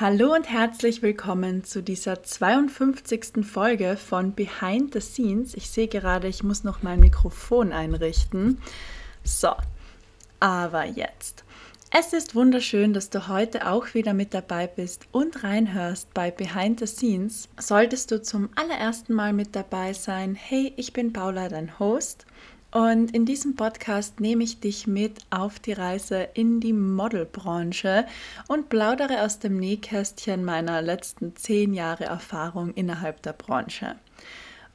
Hallo und herzlich willkommen zu dieser 52. Folge von Behind the Scenes. Ich sehe gerade, ich muss noch mein Mikrofon einrichten. So, aber jetzt. Es ist wunderschön, dass du heute auch wieder mit dabei bist und reinhörst bei Behind the Scenes. Solltest du zum allerersten Mal mit dabei sein, hey, ich bin Paula, dein Host und in diesem Podcast nehme ich dich mit auf die Reise in die Modelbranche und plaudere aus dem Nähkästchen meiner letzten zehn Jahre Erfahrung innerhalb der Branche.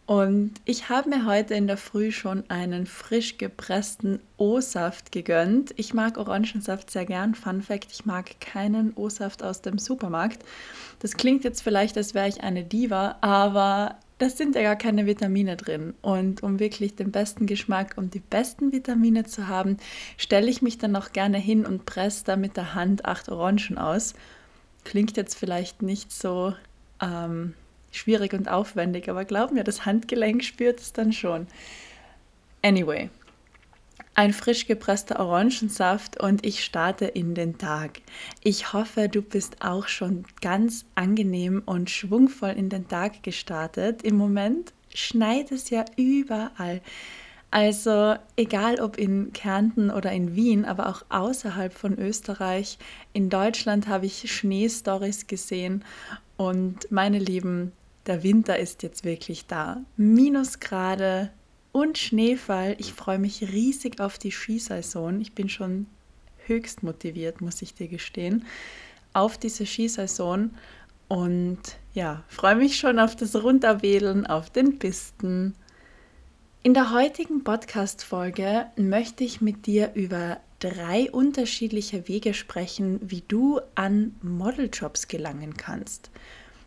Und ich habe mir heute in der Früh schon einen frisch gepressten O-Saft gegönnt. Ich mag Orangensaft sehr gern. Fun Fact: Ich mag keinen O-Saft aus dem Supermarkt. Das klingt jetzt vielleicht, als wäre ich eine Diva, aber das sind ja gar keine Vitamine drin. Und um wirklich den besten Geschmack und die besten Vitamine zu haben, stelle ich mich dann noch gerne hin und presse da mit der Hand acht Orangen aus. Klingt jetzt vielleicht nicht so ähm, schwierig und aufwendig, aber glaub mir, das Handgelenk spürt es dann schon. Anyway, ein frisch gepresster Orangensaft und ich starte in den Tag. Ich hoffe, du bist auch schon ganz angenehm und schwungvoll in den Tag gestartet. Im Moment schneit es ja überall. Also egal ob in Kärnten oder in Wien, aber auch außerhalb von Österreich, in Deutschland habe ich Schneestories gesehen und meine Lieben, der Winter ist jetzt wirklich da. Minusgrade, und Schneefall. Ich freue mich riesig auf die Skisaison. Ich bin schon höchst motiviert, muss ich dir gestehen, auf diese Skisaison. Und ja, freue mich schon auf das Runterwedeln auf den Pisten. In der heutigen Podcast-Folge möchte ich mit dir über drei unterschiedliche Wege sprechen, wie du an Modeljobs gelangen kannst.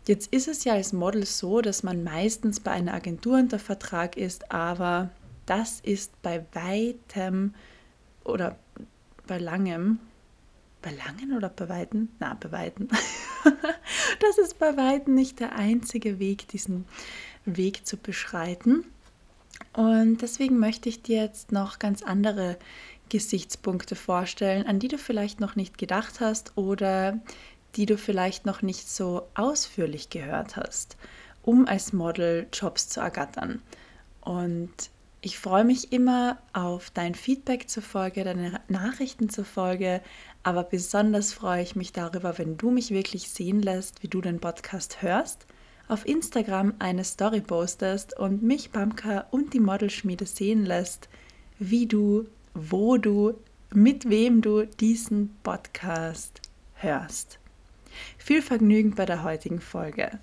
Jetzt ist es ja als Model so, dass man meistens bei einer Agentur unter Vertrag ist, aber das ist bei weitem oder bei langem, bei langen oder bei weitem? Na, bei weitem. das ist bei weitem nicht der einzige Weg, diesen Weg zu beschreiten. Und deswegen möchte ich dir jetzt noch ganz andere Gesichtspunkte vorstellen, an die du vielleicht noch nicht gedacht hast oder die du vielleicht noch nicht so ausführlich gehört hast, um als Model Jobs zu ergattern. Und ich freue mich immer auf dein Feedback zur Folge, deine Nachrichten zur Folge, aber besonders freue ich mich darüber, wenn du mich wirklich sehen lässt, wie du den Podcast hörst, auf Instagram eine Story postest und mich, Bamka und die Modelschmiede sehen lässt, wie du, wo du, mit wem du diesen Podcast hörst. Viel Vergnügen bei der heutigen Folge.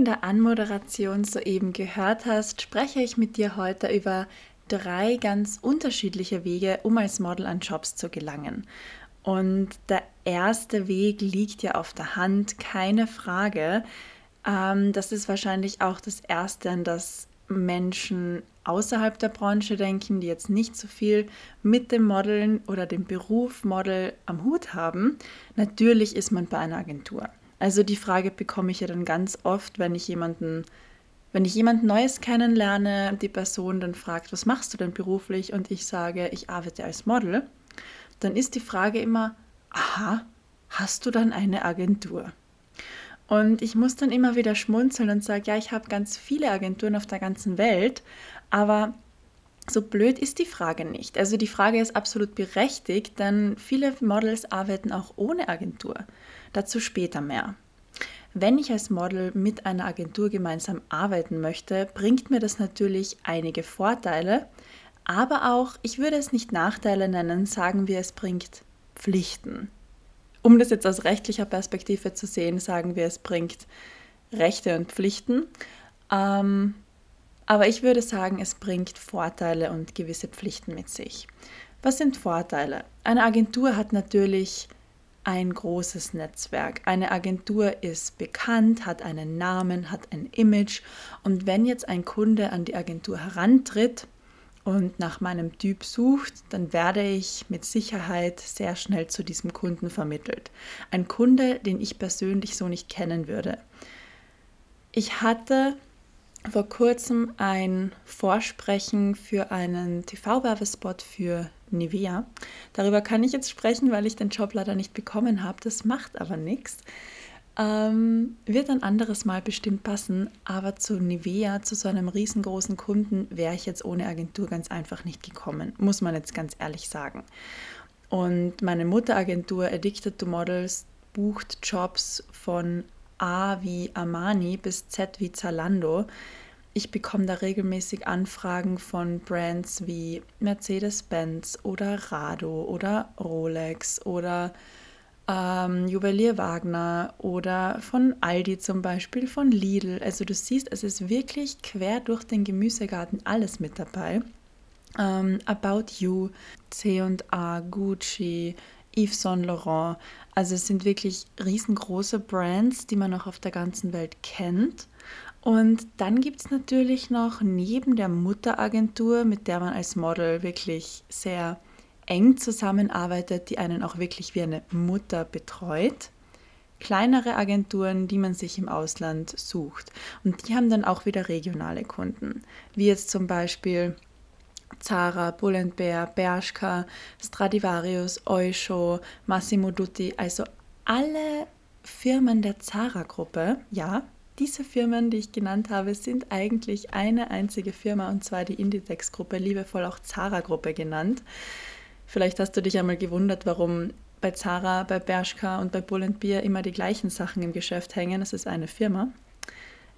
In der Anmoderation soeben gehört hast, spreche ich mit dir heute über drei ganz unterschiedliche Wege, um als Model an Jobs zu gelangen. Und der erste Weg liegt ja auf der Hand, keine Frage. Ähm, das ist wahrscheinlich auch das Erste, an das Menschen außerhalb der Branche denken, die jetzt nicht so viel mit dem Modeln oder dem Beruf Model am Hut haben. Natürlich ist man bei einer Agentur. Also die Frage bekomme ich ja dann ganz oft, wenn ich jemanden, wenn ich jemand Neues kennenlerne, die Person dann fragt, was machst du denn beruflich? Und ich sage, ich arbeite als Model, dann ist die Frage immer, aha, hast du dann eine Agentur? Und ich muss dann immer wieder schmunzeln und sage, ja, ich habe ganz viele Agenturen auf der ganzen Welt, aber so blöd ist die Frage nicht. Also die Frage ist absolut berechtigt, denn viele Models arbeiten auch ohne Agentur. Dazu später mehr. Wenn ich als Model mit einer Agentur gemeinsam arbeiten möchte, bringt mir das natürlich einige Vorteile, aber auch, ich würde es nicht Nachteile nennen, sagen wir, es bringt Pflichten. Um das jetzt aus rechtlicher Perspektive zu sehen, sagen wir, es bringt Rechte und Pflichten. Ähm, aber ich würde sagen, es bringt Vorteile und gewisse Pflichten mit sich. Was sind Vorteile? Eine Agentur hat natürlich ein großes Netzwerk. Eine Agentur ist bekannt, hat einen Namen, hat ein Image. Und wenn jetzt ein Kunde an die Agentur herantritt und nach meinem Typ sucht, dann werde ich mit Sicherheit sehr schnell zu diesem Kunden vermittelt. Ein Kunde, den ich persönlich so nicht kennen würde. Ich hatte vor kurzem ein Vorsprechen für einen TV-Werbespot für Nivea. Darüber kann ich jetzt sprechen, weil ich den Job leider nicht bekommen habe. Das macht aber nichts. Ähm, wird ein anderes Mal bestimmt passen, aber zu Nivea, zu so einem riesengroßen Kunden, wäre ich jetzt ohne Agentur ganz einfach nicht gekommen, muss man jetzt ganz ehrlich sagen. Und meine Mutteragentur Addicted to Models bucht Jobs von A wie Armani bis Z wie Zalando. Ich bekomme da regelmäßig Anfragen von Brands wie Mercedes-Benz oder Rado oder Rolex oder ähm, Juwelier Wagner oder von Aldi zum Beispiel, von Lidl. Also du siehst, es ist wirklich quer durch den Gemüsegarten alles mit dabei. Ähm, About You, C&A, Gucci, Yves Saint Laurent. Also es sind wirklich riesengroße Brands, die man auch auf der ganzen Welt kennt. Und dann gibt es natürlich noch neben der Mutteragentur, mit der man als Model wirklich sehr eng zusammenarbeitet, die einen auch wirklich wie eine Mutter betreut, kleinere Agenturen, die man sich im Ausland sucht. Und die haben dann auch wieder regionale Kunden, wie jetzt zum Beispiel Zara, Pull&Bear, Bershka, Stradivarius, Oysho, Massimo Dutti, also alle Firmen der Zara-Gruppe, ja, diese Firmen, die ich genannt habe, sind eigentlich eine einzige Firma und zwar die Inditex-Gruppe, liebevoll auch Zara-Gruppe genannt. Vielleicht hast du dich einmal gewundert, warum bei Zara, bei Bershka und bei Bull Beer immer die gleichen Sachen im Geschäft hängen. Es ist eine Firma.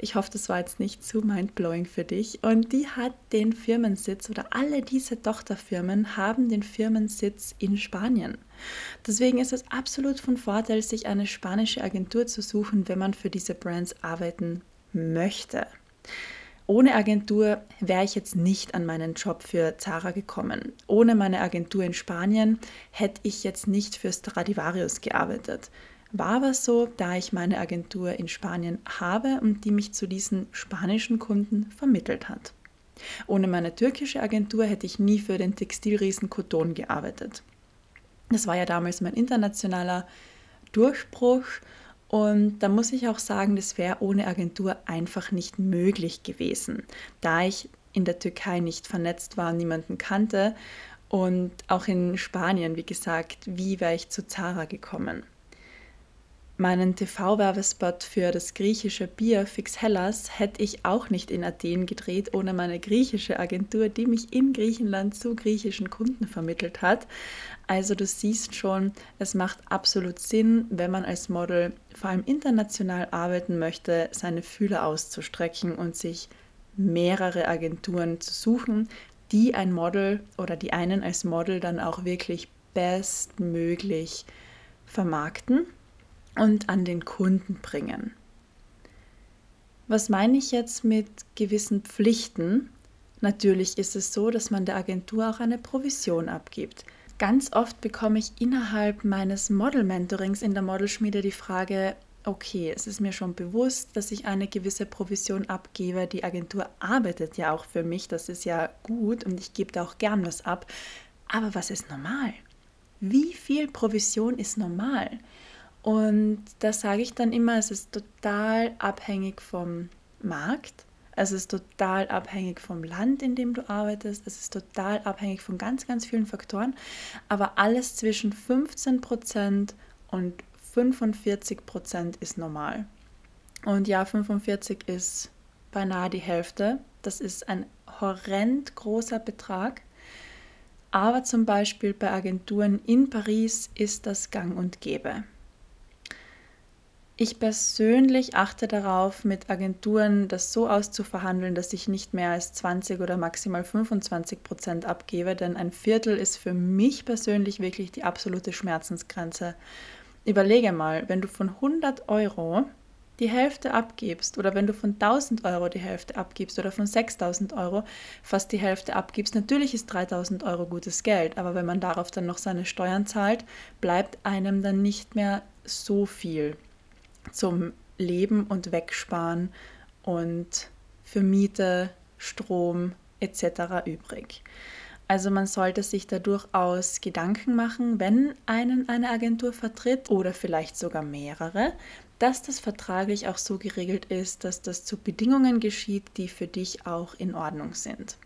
Ich hoffe, das war jetzt nicht zu mindblowing für dich. Und die hat den Firmensitz oder alle diese Tochterfirmen haben den Firmensitz in Spanien. Deswegen ist es absolut von Vorteil, sich eine spanische Agentur zu suchen, wenn man für diese Brands arbeiten möchte. Ohne Agentur wäre ich jetzt nicht an meinen Job für Zara gekommen. Ohne meine Agentur in Spanien hätte ich jetzt nicht für Stradivarius gearbeitet. War aber so, da ich meine Agentur in Spanien habe und die mich zu diesen spanischen Kunden vermittelt hat. Ohne meine türkische Agentur hätte ich nie für den Textilriesen Coton gearbeitet. Das war ja damals mein internationaler Durchbruch und da muss ich auch sagen, das wäre ohne Agentur einfach nicht möglich gewesen, da ich in der Türkei nicht vernetzt war, niemanden kannte und auch in Spanien, wie gesagt, wie wäre ich zu Zara gekommen? Meinen TV-Werbespot für das griechische Bier Fix Hellas hätte ich auch nicht in Athen gedreht, ohne meine griechische Agentur, die mich in Griechenland zu griechischen Kunden vermittelt hat. Also du siehst schon, es macht absolut Sinn, wenn man als Model vor allem international arbeiten möchte, seine Fühler auszustrecken und sich mehrere Agenturen zu suchen, die ein Model oder die einen als Model dann auch wirklich bestmöglich vermarkten und an den Kunden bringen. Was meine ich jetzt mit gewissen Pflichten? Natürlich ist es so, dass man der Agentur auch eine Provision abgibt. Ganz oft bekomme ich innerhalb meines Model-Mentorings in der Modelschmiede die Frage, okay, es ist mir schon bewusst, dass ich eine gewisse Provision abgebe. Die Agentur arbeitet ja auch für mich, das ist ja gut und ich gebe da auch gern was ab. Aber was ist normal? Wie viel Provision ist normal? Und da sage ich dann immer, es ist total abhängig vom Markt. Es ist total abhängig vom Land, in dem du arbeitest. Es ist total abhängig von ganz, ganz vielen Faktoren. Aber alles zwischen 15% und 45% ist normal. Und ja, 45 ist beinahe die Hälfte. Das ist ein horrend großer Betrag. Aber zum Beispiel bei Agenturen in Paris ist das gang und gäbe. Ich persönlich achte darauf, mit Agenturen das so auszuverhandeln, dass ich nicht mehr als 20 oder maximal 25 Prozent abgebe, denn ein Viertel ist für mich persönlich wirklich die absolute Schmerzensgrenze. überlege mal, wenn du von 100 Euro die Hälfte abgibst oder wenn du von 1000 Euro die Hälfte abgibst oder von 6000 Euro fast die Hälfte abgibst, natürlich ist 3000 Euro gutes Geld, aber wenn man darauf dann noch seine Steuern zahlt, bleibt einem dann nicht mehr so viel zum Leben und Wegsparen und für Miete, Strom etc. übrig. Also man sollte sich da durchaus Gedanken machen, wenn einen eine Agentur vertritt oder vielleicht sogar mehrere, dass das vertraglich auch so geregelt ist, dass das zu Bedingungen geschieht, die für dich auch in Ordnung sind.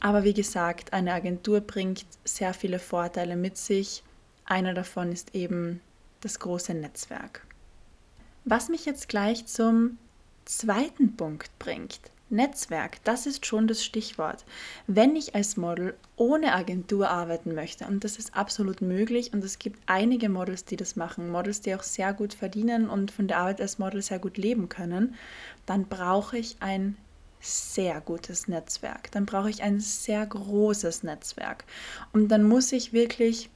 Aber wie gesagt, eine Agentur bringt sehr viele Vorteile mit sich. Einer davon ist eben das große Netzwerk. Was mich jetzt gleich zum zweiten Punkt bringt. Netzwerk, das ist schon das Stichwort. Wenn ich als Model ohne Agentur arbeiten möchte, und das ist absolut möglich, und es gibt einige Models, die das machen, Models, die auch sehr gut verdienen und von der Arbeit als Model sehr gut leben können, dann brauche ich ein sehr gutes Netzwerk. Dann brauche ich ein sehr großes Netzwerk. Und dann muss ich wirklich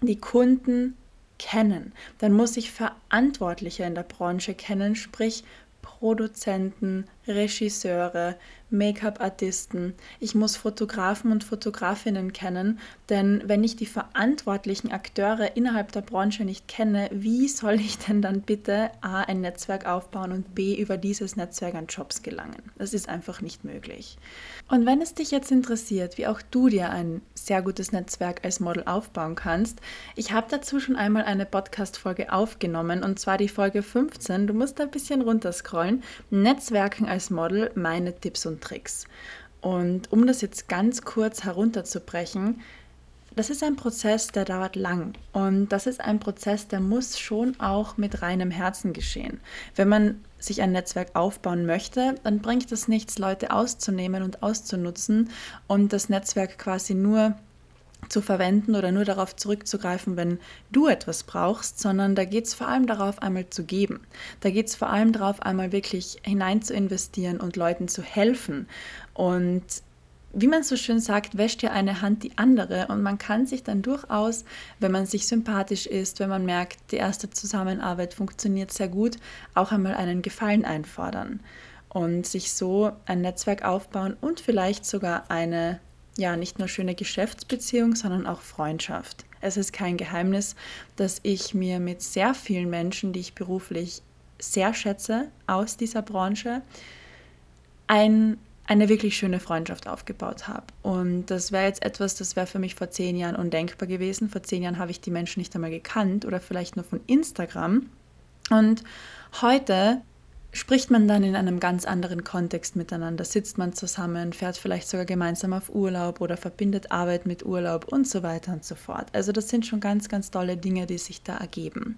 die Kunden kennen. Dann muss ich Verantwortliche in der Branche kennen, sprich Produzenten, Regisseure, Make-up-Artisten. Ich muss Fotografen und Fotografinnen kennen, denn wenn ich die verantwortlichen Akteure innerhalb der Branche nicht kenne, wie soll ich denn dann bitte A ein Netzwerk aufbauen und B über dieses Netzwerk an Jobs gelangen? Das ist einfach nicht möglich. Und wenn es dich jetzt interessiert, wie auch du dir ein sehr gutes Netzwerk als Model aufbauen kannst, ich habe dazu schon einmal eine Podcast-Folge aufgenommen und zwar die Folge 15. Du musst da ein bisschen runterscrollen. Netzwerken als Model, meine Tipps und Tricks. Und um das jetzt ganz kurz herunterzubrechen, das ist ein Prozess, der dauert lang. Und das ist ein Prozess, der muss schon auch mit reinem Herzen geschehen. Wenn man sich ein Netzwerk aufbauen möchte, dann bringt es nichts, Leute auszunehmen und auszunutzen und das Netzwerk quasi nur zu verwenden oder nur darauf zurückzugreifen, wenn du etwas brauchst, sondern da geht es vor allem darauf, einmal zu geben. Da geht es vor allem darauf, einmal wirklich hinein zu investieren und Leuten zu helfen. Und wie man so schön sagt, wäscht ja eine Hand die andere und man kann sich dann durchaus, wenn man sich sympathisch ist, wenn man merkt, die erste Zusammenarbeit funktioniert sehr gut, auch einmal einen Gefallen einfordern und sich so ein Netzwerk aufbauen und vielleicht sogar eine ja, nicht nur schöne Geschäftsbeziehung, sondern auch Freundschaft. Es ist kein Geheimnis, dass ich mir mit sehr vielen Menschen, die ich beruflich sehr schätze aus dieser Branche, ein, eine wirklich schöne Freundschaft aufgebaut habe. Und das wäre jetzt etwas, das wäre für mich vor zehn Jahren undenkbar gewesen. Vor zehn Jahren habe ich die Menschen nicht einmal gekannt oder vielleicht nur von Instagram. Und heute spricht man dann in einem ganz anderen Kontext miteinander, sitzt man zusammen, fährt vielleicht sogar gemeinsam auf Urlaub oder verbindet Arbeit mit Urlaub und so weiter und so fort. Also das sind schon ganz, ganz tolle Dinge, die sich da ergeben.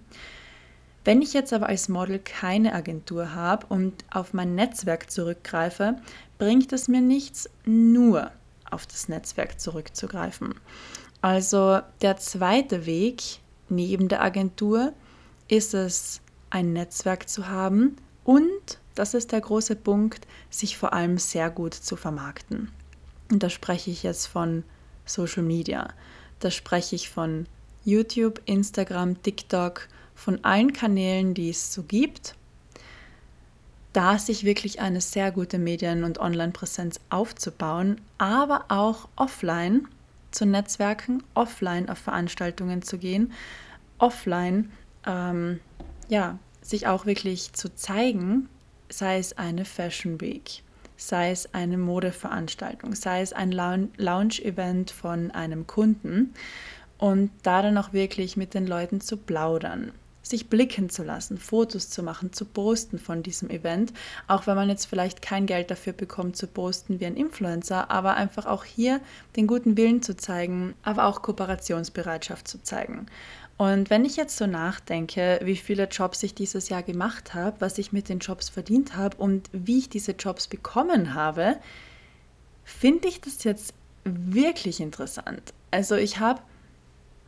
Wenn ich jetzt aber als Model keine Agentur habe und auf mein Netzwerk zurückgreife, bringt es mir nichts, nur auf das Netzwerk zurückzugreifen. Also der zweite Weg neben der Agentur ist es, ein Netzwerk zu haben, und, das ist der große Punkt, sich vor allem sehr gut zu vermarkten. Und da spreche ich jetzt von Social Media. Da spreche ich von YouTube, Instagram, TikTok, von allen Kanälen, die es so gibt. Da sich wirklich eine sehr gute Medien- und Online-Präsenz aufzubauen, aber auch offline zu Netzwerken, offline auf Veranstaltungen zu gehen, offline ähm, ja, sich auch wirklich zu zeigen, sei es eine Fashion Week, sei es eine Modeveranstaltung, sei es ein Lounge-Event von einem Kunden und da dann auch wirklich mit den Leuten zu plaudern, sich blicken zu lassen, Fotos zu machen, zu posten von diesem Event, auch wenn man jetzt vielleicht kein Geld dafür bekommt zu posten wie ein Influencer, aber einfach auch hier den guten Willen zu zeigen, aber auch Kooperationsbereitschaft zu zeigen. Und wenn ich jetzt so nachdenke, wie viele Jobs ich dieses Jahr gemacht habe, was ich mit den Jobs verdient habe und wie ich diese Jobs bekommen habe, finde ich das jetzt wirklich interessant. Also ich habe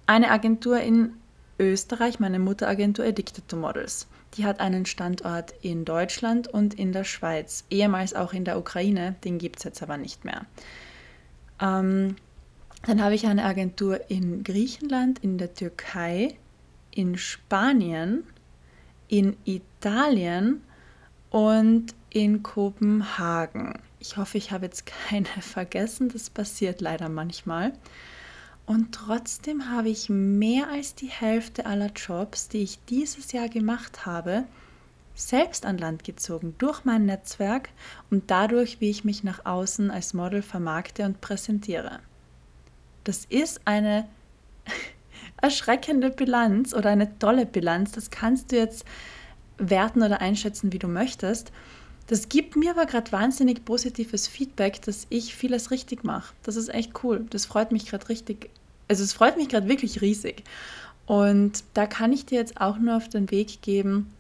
eine Agentur in Österreich, meine Mutteragentur Addicted to Models. Die hat einen Standort in Deutschland und in der Schweiz, ehemals auch in der Ukraine, den gibt es jetzt aber nicht mehr. Ähm, dann habe ich eine Agentur in Griechenland, in der Türkei, in Spanien, in Italien und in Kopenhagen. Ich hoffe, ich habe jetzt keine vergessen. Das passiert leider manchmal. Und trotzdem habe ich mehr als die Hälfte aller Jobs, die ich dieses Jahr gemacht habe, selbst an Land gezogen durch mein Netzwerk und dadurch, wie ich mich nach außen als Model vermarkte und präsentiere. Das ist eine erschreckende Bilanz oder eine tolle Bilanz. Das kannst du jetzt werten oder einschätzen, wie du möchtest. Das gibt mir aber gerade wahnsinnig positives Feedback, dass ich vieles richtig mache. Das ist echt cool. Das freut mich gerade richtig. Also es freut mich gerade wirklich riesig. Und da kann ich dir jetzt auch nur auf den Weg geben,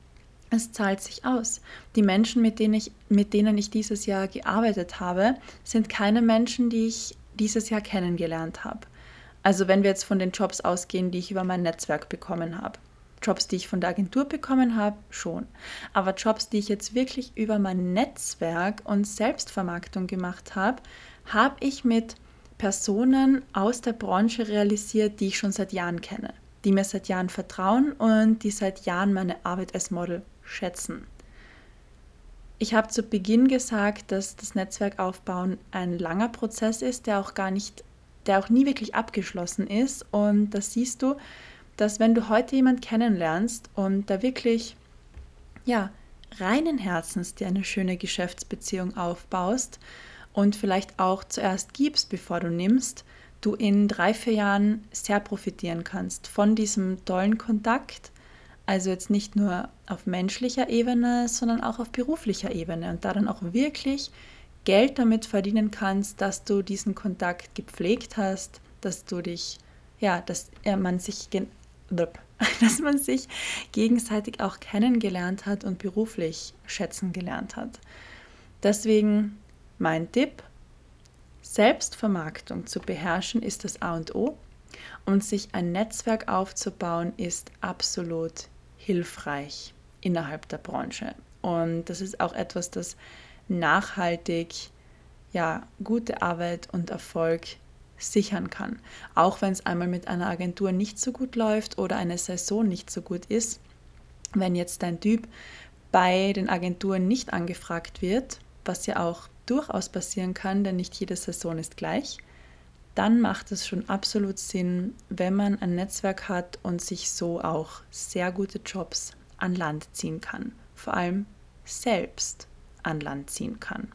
es zahlt sich aus. Die Menschen, mit denen, ich, mit denen ich dieses Jahr gearbeitet habe, sind keine Menschen, die ich dieses Jahr kennengelernt habe. Also wenn wir jetzt von den Jobs ausgehen, die ich über mein Netzwerk bekommen habe. Jobs, die ich von der Agentur bekommen habe, schon. Aber Jobs, die ich jetzt wirklich über mein Netzwerk und Selbstvermarktung gemacht habe, habe ich mit Personen aus der Branche realisiert, die ich schon seit Jahren kenne, die mir seit Jahren vertrauen und die seit Jahren meine Arbeit als Model schätzen. Ich habe zu Beginn gesagt, dass das Netzwerk aufbauen ein langer Prozess ist, der auch gar nicht, der auch nie wirklich abgeschlossen ist. Und das siehst du, dass wenn du heute jemand kennenlernst und da wirklich, ja, reinen Herzens dir eine schöne Geschäftsbeziehung aufbaust und vielleicht auch zuerst gibst, bevor du nimmst, du in drei, vier Jahren sehr profitieren kannst von diesem tollen Kontakt. Also jetzt nicht nur auf menschlicher Ebene, sondern auch auf beruflicher Ebene und da dann auch wirklich Geld damit verdienen kannst, dass du diesen Kontakt gepflegt hast, dass du dich, ja, dass man sich dass man sich gegenseitig auch kennengelernt hat und beruflich schätzen gelernt hat. Deswegen mein Tipp, Selbstvermarktung zu beherrschen ist das A und O und sich ein Netzwerk aufzubauen ist absolut hilfreich innerhalb der Branche. Und das ist auch etwas, das nachhaltig ja, gute Arbeit und Erfolg sichern kann. Auch wenn es einmal mit einer Agentur nicht so gut läuft oder eine Saison nicht so gut ist. Wenn jetzt dein Typ bei den Agenturen nicht angefragt wird, was ja auch durchaus passieren kann, denn nicht jede Saison ist gleich, dann macht es schon absolut Sinn, wenn man ein Netzwerk hat und sich so auch sehr gute Jobs an Land ziehen kann. Vor allem selbst an Land ziehen kann.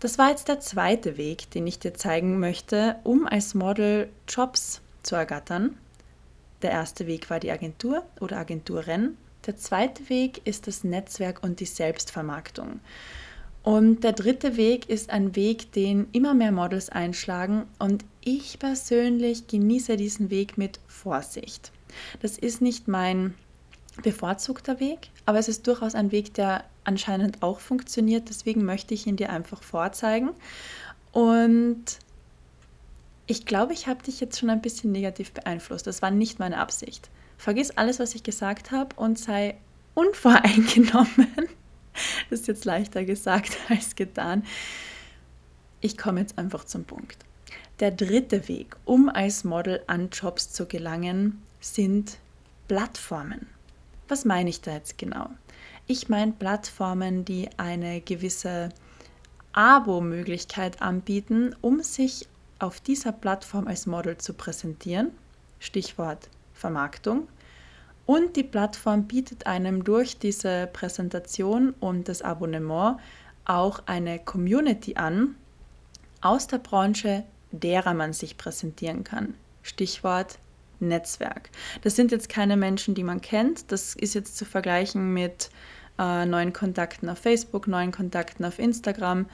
Das war jetzt der zweite Weg, den ich dir zeigen möchte, um als Model Jobs zu ergattern. Der erste Weg war die Agentur oder Agenturen. Der zweite Weg ist das Netzwerk und die Selbstvermarktung. Und der dritte Weg ist ein Weg, den immer mehr Models einschlagen und ich persönlich genieße diesen Weg mit Vorsicht. Das ist nicht mein bevorzugter Weg, aber es ist durchaus ein Weg, der anscheinend auch funktioniert. Deswegen möchte ich ihn dir einfach vorzeigen. Und ich glaube, ich habe dich jetzt schon ein bisschen negativ beeinflusst. Das war nicht meine Absicht. Vergiss alles, was ich gesagt habe und sei unvoreingenommen. Das ist jetzt leichter gesagt als getan. Ich komme jetzt einfach zum Punkt. Der dritte Weg, um als Model an Jobs zu gelangen, sind Plattformen. Was meine ich da jetzt genau? Ich meine Plattformen, die eine gewisse Abo-Möglichkeit anbieten, um sich auf dieser Plattform als Model zu präsentieren. Stichwort Vermarktung. Und die Plattform bietet einem durch diese Präsentation und das Abonnement auch eine Community an aus der Branche, derer man sich präsentieren kann. Stichwort Netzwerk. Das sind jetzt keine Menschen, die man kennt. Das ist jetzt zu vergleichen mit äh, neuen Kontakten auf Facebook, neuen Kontakten auf Instagram,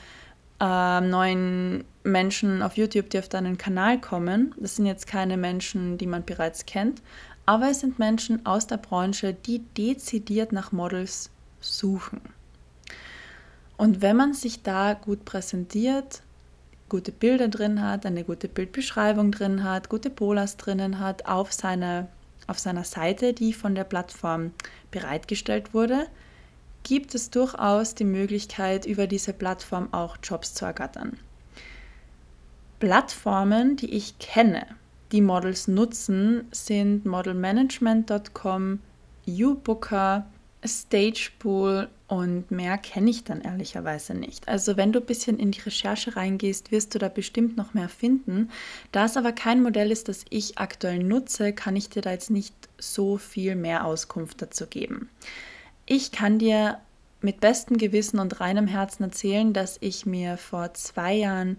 äh, neuen Menschen auf YouTube, die auf deinen Kanal kommen. Das sind jetzt keine Menschen, die man bereits kennt, aber es sind Menschen aus der Branche, die dezidiert nach Models suchen. Und wenn man sich da gut präsentiert, gute Bilder drin hat, eine gute Bildbeschreibung drin hat, gute Polas drinnen hat auf, seine, auf seiner Seite, die von der Plattform bereitgestellt wurde, gibt es durchaus die Möglichkeit, über diese Plattform auch Jobs zu ergattern. Plattformen, die ich kenne, die Models nutzen, sind modelmanagement.com, YouBooker, Stagepool und mehr kenne ich dann ehrlicherweise nicht. Also wenn du ein bisschen in die Recherche reingehst, wirst du da bestimmt noch mehr finden. Da es aber kein Modell ist, das ich aktuell nutze, kann ich dir da jetzt nicht so viel mehr Auskunft dazu geben. Ich kann dir mit bestem Gewissen und reinem Herzen erzählen, dass ich mir vor zwei Jahren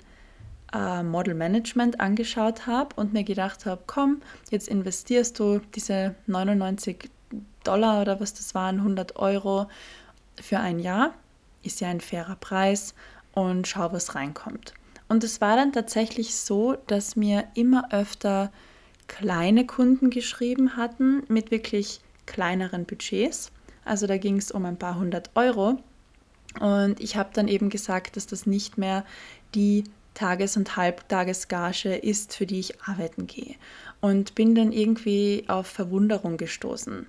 äh, Model Management angeschaut habe und mir gedacht habe, komm, jetzt investierst du diese 99 Dollar oder was das waren, 100 Euro für ein Jahr, ist ja ein fairer Preis und schau, was reinkommt. Und es war dann tatsächlich so, dass mir immer öfter kleine Kunden geschrieben hatten mit wirklich kleineren Budgets. Also da ging es um ein paar hundert Euro. Und ich habe dann eben gesagt, dass das nicht mehr die Tages- und Halbtagesgage ist, für die ich arbeiten gehe. Und bin dann irgendwie auf Verwunderung gestoßen.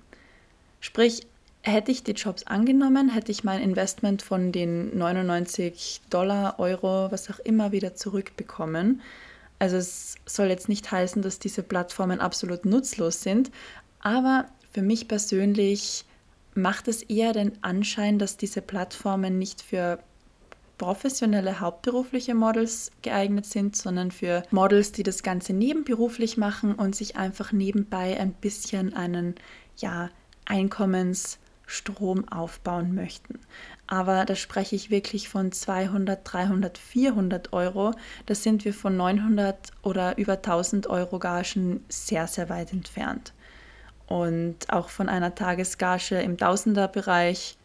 Sprich, hätte ich die Jobs angenommen, hätte ich mein Investment von den 99 Dollar, Euro, was auch immer wieder zurückbekommen. Also es soll jetzt nicht heißen, dass diese Plattformen absolut nutzlos sind, aber für mich persönlich macht es eher den Anschein, dass diese Plattformen nicht für professionelle hauptberufliche Models geeignet sind, sondern für Models, die das Ganze nebenberuflich machen und sich einfach nebenbei ein bisschen einen ja, Einkommensstrom aufbauen möchten. Aber da spreche ich wirklich von 200, 300, 400 Euro. Da sind wir von 900 oder über 1000 Euro Gagen sehr, sehr weit entfernt. Und auch von einer Tagesgage im Tausenderbereich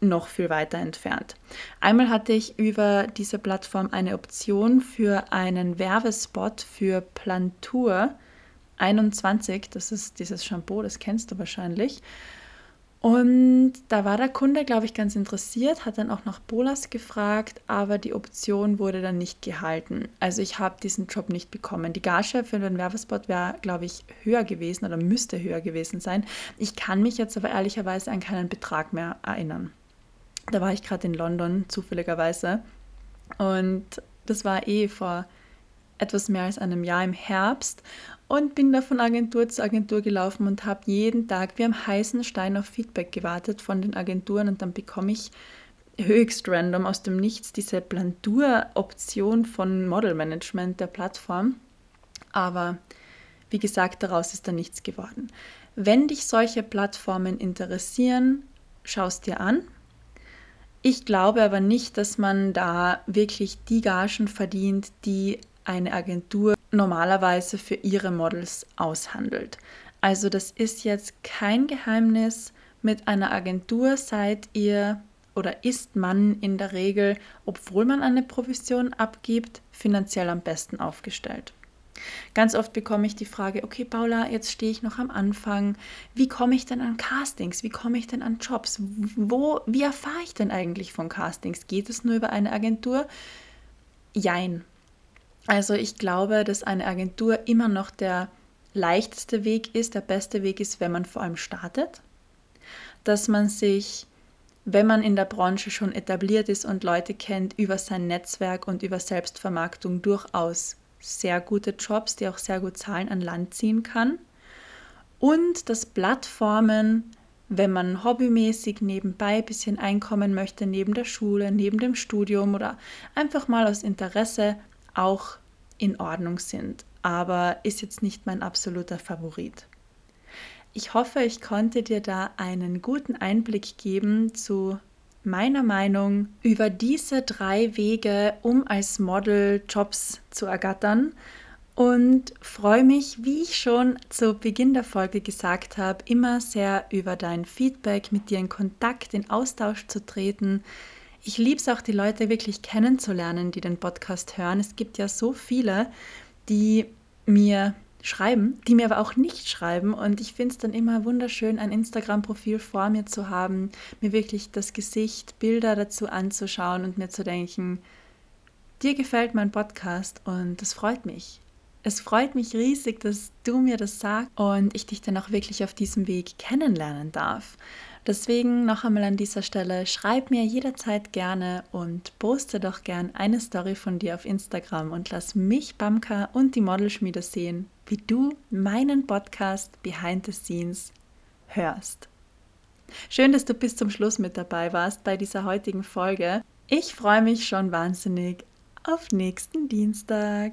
noch viel weiter entfernt. Einmal hatte ich über diese Plattform eine Option für einen Werbespot für Plantur 21, das ist dieses Shampoo, das kennst du wahrscheinlich. Und da war der Kunde, glaube ich, ganz interessiert, hat dann auch nach Bolas gefragt, aber die Option wurde dann nicht gehalten. Also ich habe diesen Job nicht bekommen. Die Gage für den Werbespot wäre, glaube ich, höher gewesen oder müsste höher gewesen sein. Ich kann mich jetzt aber ehrlicherweise an keinen Betrag mehr erinnern. Da war ich gerade in London, zufälligerweise. Und das war eh vor etwas mehr als einem Jahr im Herbst und bin da von Agentur zu Agentur gelaufen und habe jeden Tag wie am heißen Stein auf Feedback gewartet von den Agenturen und dann bekomme ich höchst random aus dem Nichts diese Plantur-Option von Model Management der Plattform. Aber wie gesagt, daraus ist dann nichts geworden. Wenn dich solche Plattformen interessieren, schau es dir an. Ich glaube aber nicht, dass man da wirklich die Gagen verdient, die eine Agentur normalerweise für ihre Models aushandelt. Also das ist jetzt kein Geheimnis. Mit einer Agentur seid ihr oder ist man in der Regel, obwohl man eine Provision abgibt, finanziell am besten aufgestellt. Ganz oft bekomme ich die Frage, okay Paula, jetzt stehe ich noch am Anfang, wie komme ich denn an Castings, wie komme ich denn an Jobs, wo, wie erfahre ich denn eigentlich von Castings? Geht es nur über eine Agentur? Jein, also ich glaube, dass eine Agentur immer noch der leichteste Weg ist, der beste Weg ist, wenn man vor allem startet. Dass man sich, wenn man in der Branche schon etabliert ist und Leute kennt, über sein Netzwerk und über Selbstvermarktung durchaus sehr gute Jobs, die auch sehr gut zahlen, an Land ziehen kann. Und dass Plattformen, wenn man hobbymäßig nebenbei ein bisschen einkommen möchte, neben der Schule, neben dem Studium oder einfach mal aus Interesse, auch in Ordnung sind, aber ist jetzt nicht mein absoluter Favorit. Ich hoffe, ich konnte dir da einen guten Einblick geben zu meiner Meinung über diese drei Wege, um als Model Jobs zu ergattern und freue mich, wie ich schon zu Beginn der Folge gesagt habe, immer sehr über dein Feedback, mit dir in Kontakt, in Austausch zu treten, ich liebe es auch, die Leute wirklich kennenzulernen, die den Podcast hören. Es gibt ja so viele, die mir schreiben, die mir aber auch nicht schreiben. Und ich finde es dann immer wunderschön, ein Instagram-Profil vor mir zu haben, mir wirklich das Gesicht, Bilder dazu anzuschauen und mir zu denken, dir gefällt mein Podcast und das freut mich. Es freut mich riesig, dass du mir das sagst und ich dich dann auch wirklich auf diesem Weg kennenlernen darf. Deswegen noch einmal an dieser Stelle, schreib mir jederzeit gerne und poste doch gern eine Story von dir auf Instagram und lass mich, Bamka und die Modelschmiede sehen, wie du meinen Podcast Behind the Scenes hörst. Schön, dass du bis zum Schluss mit dabei warst bei dieser heutigen Folge. Ich freue mich schon wahnsinnig auf nächsten Dienstag.